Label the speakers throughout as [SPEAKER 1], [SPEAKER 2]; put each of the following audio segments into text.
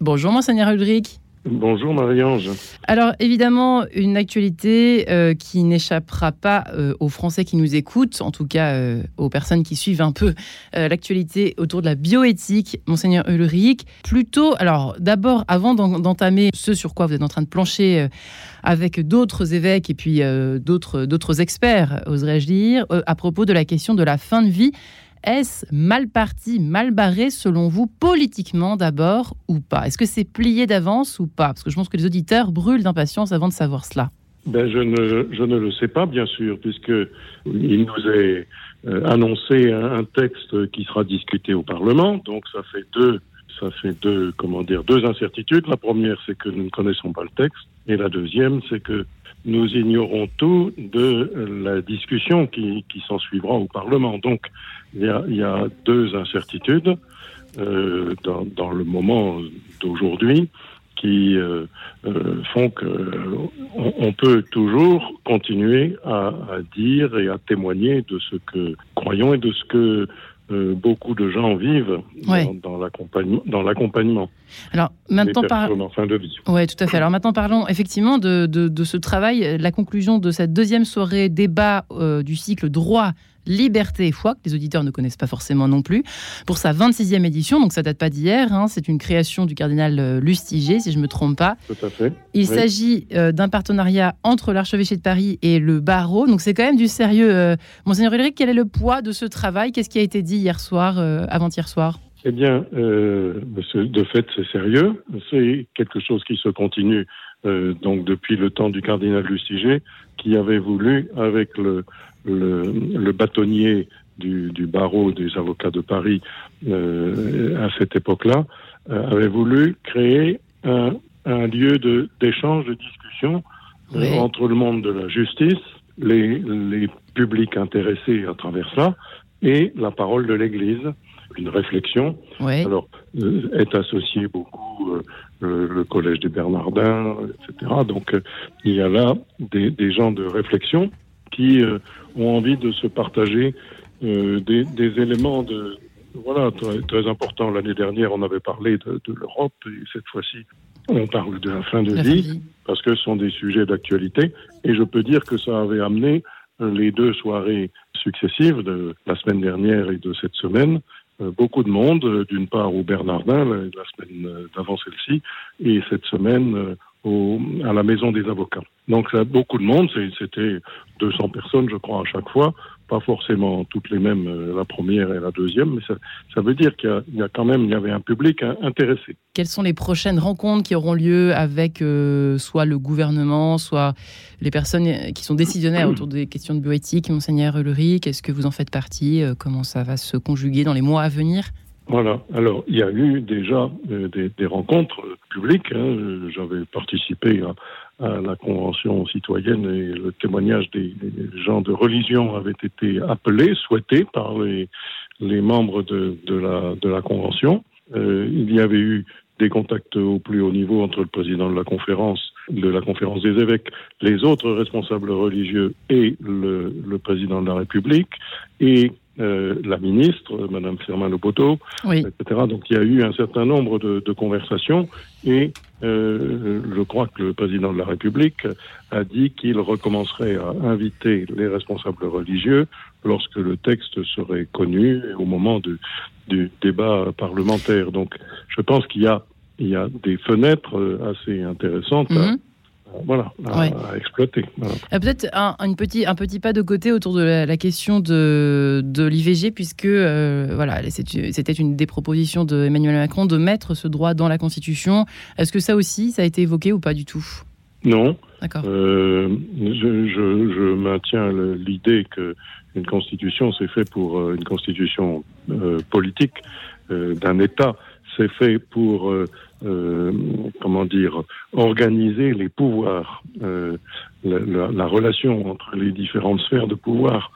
[SPEAKER 1] Bonjour Monseigneur Ulrich.
[SPEAKER 2] Bonjour Marie-Ange.
[SPEAKER 1] Alors évidemment, une actualité euh, qui n'échappera pas euh, aux Français qui nous écoutent, en tout cas euh, aux personnes qui suivent un peu l'actualité autour de la bioéthique. Monseigneur Ulrich, plutôt, alors d'abord, avant d'entamer ce sur quoi vous êtes en train de plancher avec d'autres évêques et puis d'autres experts, oserais-je dire, à propos de la question de la fin de vie, est-ce mal parti, mal barré selon vous, politiquement d'abord ou pas? Est-ce que c'est plié d'avance ou pas? Parce que je pense que les auditeurs brûlent d'impatience avant de savoir cela.
[SPEAKER 2] Ben, je, ne, je ne le sais pas, bien sûr, puisqu'il nous est euh, annoncé un, texte qui sera discuté au Parlement. Donc, ça fait deux, ça fait deux, comment dire, deux incertitudes. La première, c'est que nous ne connaissons pas le texte. Et la deuxième, c'est que nous ignorons tout de la discussion qui, qui s'en suivra au Parlement. Donc, il y a, deux incertitudes euh, dans, le moment d'aujourd'hui qui euh, euh, font que on, on, peut toujours continuer à, à, dire et à témoigner de ce que croyons et de ce que euh, beaucoup de gens vivent dans, dans l'accompagnement.
[SPEAKER 1] Alors maintenant, parlons.
[SPEAKER 2] fin de vie.
[SPEAKER 1] Ouais, tout à fait. Alors maintenant, parlons effectivement de, de, de, ce travail, la conclusion de cette deuxième soirée débat euh, du cycle droit Liberté et foi, que les auditeurs ne connaissent pas forcément non plus, pour sa 26e édition. Donc ça date pas d'hier, hein, c'est une création du cardinal euh, Lustiger, si je ne me trompe pas.
[SPEAKER 2] Tout à fait.
[SPEAKER 1] Il s'agit euh, d'un partenariat entre l'archevêché de Paris et le barreau. Donc c'est quand même du sérieux. Euh, Monseigneur Ulrich, quel est le poids de ce travail? Qu'est-ce qui a été dit hier soir, avant-hier soir?
[SPEAKER 2] Eh bien, de fait, c'est sérieux. C'est quelque chose qui se continue donc depuis le temps du cardinal Lustiger, qui avait voulu, avec le, le, bâtonnier du, barreau des avocats de Paris euh, à cette époque-là euh, avait voulu créer un, lieu d'échange, de, discussion euh, entre le monde de la justice, les, publics intéressés à travers ça, et la parole de l'Église, une réflexion. Alors, est associé beaucoup le, Collège des Bernardins, etc. Donc, il y a là des, des gens de réflexion qui euh, ont envie de se partager euh, des, des, éléments de voilà très, très importants. L'année dernière, on avait parlé de, de l'Europe et cette fois-ci, on parle de la fin de vie parce que ce sont des sujets d'actualité. Et je peux dire que ça avait amené euh, les deux soirées successives de la semaine dernière et de cette semaine beaucoup de monde, d'une part au Bernardin, la, semaine d'avant celle-ci, et cette semaine à la maison des avocats. Donc ça, beaucoup de monde, c'était 200 personnes, je crois, à chaque fois. Pas forcément toutes les mêmes, euh, la première et la deuxième, mais ça, ça veut dire qu'il y, y, a quand même, il y avait un public intéressé.
[SPEAKER 1] Quelles sont les prochaines rencontres qui auront lieu avec euh, soit le gouvernement, soit les personnes qui sont décisionnaires autour des questions de bioéthique, monseigneur Ulrich? Est-ce que vous en faites partie? Euh, Comment ça va se conjuguer dans les mois à venir?
[SPEAKER 2] Voilà. Alors, il y a eu déjà euh, des, des, rencontres publiques. Hein. J'avais participé à, à, la convention citoyenne et le témoignage des, des, gens de religion avait été appelé, souhaité par les, les membres de, de, la, de la convention. Euh, il y avait eu des contacts au plus haut niveau entre le président de la conférence, de la conférence des évêques, les autres responsables religieux et le, le président de la République. Et euh, la ministre, Madame Firmin Lopoto, etc. Donc il y a eu un certain nombre de, de conversations et euh, je crois que le président de la République a dit qu'il recommencerait à inviter les responsables religieux lorsque le texte serait connu au moment de, du débat parlementaire. Donc je pense qu'il y a, il y a des fenêtres euh, assez intéressantes. Mhm voilà, à, exploiter.
[SPEAKER 1] Euh, peut-être un, petit, un petit pas de côté autour de la, question de, de l'IVG, puisque euh, voilà, c'était une des propositions d'Emmanuel Macron de mettre ce droit dans la Constitution. Est-ce que ça aussi, ça a été évoqué ou pas du tout?
[SPEAKER 2] Non.
[SPEAKER 1] D'accord.
[SPEAKER 2] Euh, je, je, je, maintiens l'idée que une Constitution, c'est fait pour une Constitution politique d'un État. C'est fait pour euh, comment dire, organiser les pouvoirs, euh, la, la, relation entre les différentes sphères de pouvoir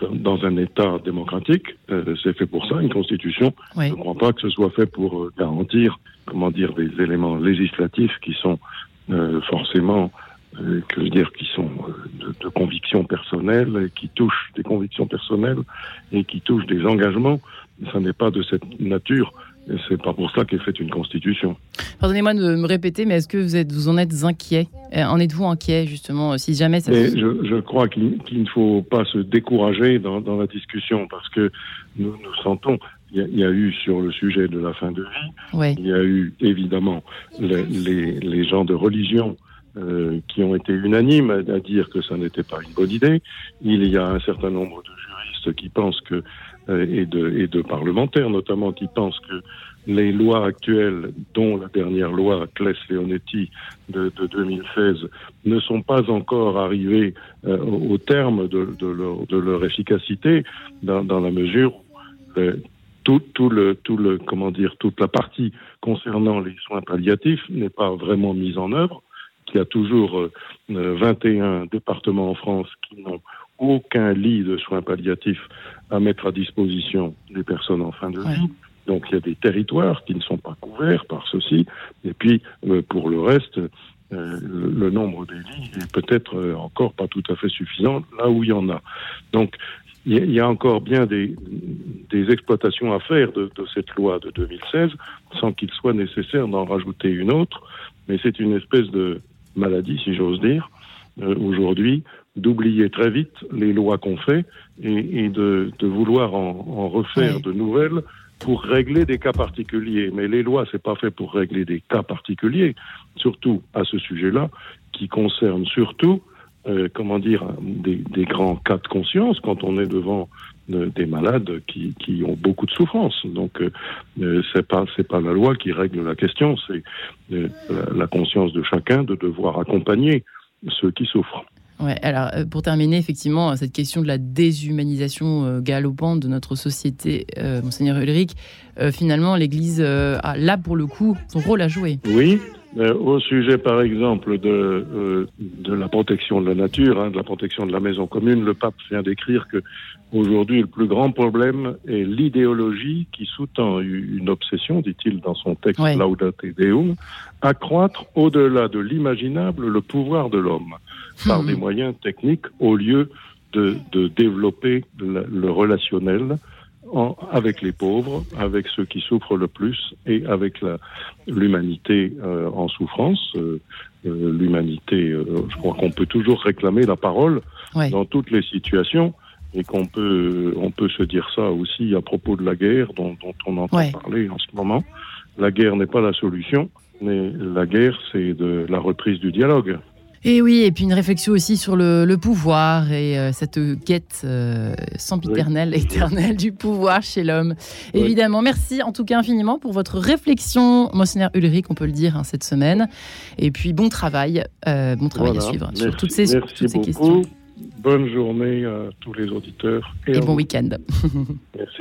[SPEAKER 2] dans, dans un État démocratique. Euh, c'est fait pour ça, une constitution. Je ne crois pas que ce soit fait pour euh, garantir, comment dire, des éléments législatifs qui sont euh, forcément que je veux dire, qui sont de, de convictions personnelles, qui touchent des convictions personnelles et qui touchent des engagements. Ça n'est pas de cette nature Et c'est pas pour ça qu'est faite une constitution.
[SPEAKER 1] Pardonnez-moi de me répéter, mais est-ce que vous, êtes, vous en êtes inquiet? Euh, En êtes-vous inquiet, justement, si jamais ça
[SPEAKER 2] se... je, je, crois qu'il ne faut pas se décourager dans, dans, la discussion, parce que nous, nous sentons, il y, y, a eu sur le sujet de la fin de vie,
[SPEAKER 1] ouais.
[SPEAKER 2] il y a eu évidemment les, les, les gens de religion euh, qui ont été unanimes à, à dire que ça n'était pas une bonne idée. Il y a un certain nombre de juristes qui pensent que euh, et, de, et de parlementaires notamment qui pensent que les lois actuelles, dont la dernière loi Claes-Leonetti de, de 2016, ne sont pas encore arrivées euh, au terme de, de, leur, de, leur, efficacité, dans, dans la mesure où euh, tout, tout, le, tout le, comment dire, toute la partie concernant les soins palliatifs n'est pas vraiment mise en œuvre. Il y a toujours euh, 21 départements en France qui n'ont aucun lit de soins palliatifs à mettre à disposition des personnes en fin de vie. Ouais. Donc il y a des territoires qui ne sont pas couverts par ceci. Et puis euh, pour le reste, euh, le, le, nombre des lits est peut-être euh, encore pas tout à fait suffisant là où il y en a. Donc il y a encore bien des, des exploitations à faire de, de, cette loi de 2016 sans qu'il soit nécessaire d'en rajouter une autre. Mais c'est une espèce de maladie, si j'ose dire, aujourd'hui, d'oublier très vite les lois qu'on fait et, et de, de, vouloir en, en refaire oui. de nouvelles pour régler des cas particuliers. Mais les lois, c'est pas fait pour régler des cas particuliers, surtout à ce sujet-là, qui concerne surtout, euh, comment dire, des, des, grands cas de conscience quand on est devant euh, des malades qui, qui, ont beaucoup de souffrance. Donc, euh, c'est pas c'est pas la loi qui règle la question, c'est euh, la, la conscience de chacun de devoir accompagner ceux qui souffrent.
[SPEAKER 1] Alors euh, pour terminer, effectivement, cette question de la déshumanisation euh, galopante de notre société, euh, Monseigneur Ulrich, euh, finalement, l'Église a là pour le coup son rôle à jouer.
[SPEAKER 2] Oui, au sujet par exemple de, de la protection de la nature, hein, de la protection de la maison commune, le pape vient d'écrire que aujourd'hui le plus grand problème est l'idéologie qui sous-tend une obsession, dit-il dans son texte. Laudate Deum, accroître au-delà de l'imaginable le pouvoir de l'homme par mmh. des moyens techniques au lieu de, de développer le, le relationnel en, avec les pauvres, avec ceux qui souffrent le plus et avec l'humanité euh, en souffrance. Euh, euh, l'humanité, euh, je crois qu'on peut toujours réclamer la parole
[SPEAKER 1] ouais.
[SPEAKER 2] dans toutes les situations et qu'on peut, on peut se dire ça aussi à propos de la guerre dont, dont on entend
[SPEAKER 1] ouais.
[SPEAKER 2] parler en ce moment. La guerre n'est pas la solution, mais la guerre, c'est de la reprise du dialogue.
[SPEAKER 1] Et oui, et puis une réflexion aussi sur le, le pouvoir et euh, cette quête euh, sempiternelle, oui. éternelle du pouvoir chez l'homme. Oui. Évidemment, merci en tout cas infiniment pour votre réflexion, Monseigneur Ulrich, on peut le dire hein, cette semaine. Et puis bon travail, euh, bon travail
[SPEAKER 2] voilà.
[SPEAKER 1] à suivre
[SPEAKER 2] merci.
[SPEAKER 1] sur toutes ces,
[SPEAKER 2] merci
[SPEAKER 1] toutes ces
[SPEAKER 2] beaucoup.
[SPEAKER 1] questions.
[SPEAKER 2] Bonne journée à tous les auditeurs.
[SPEAKER 1] Et, et bon week-end.
[SPEAKER 2] merci.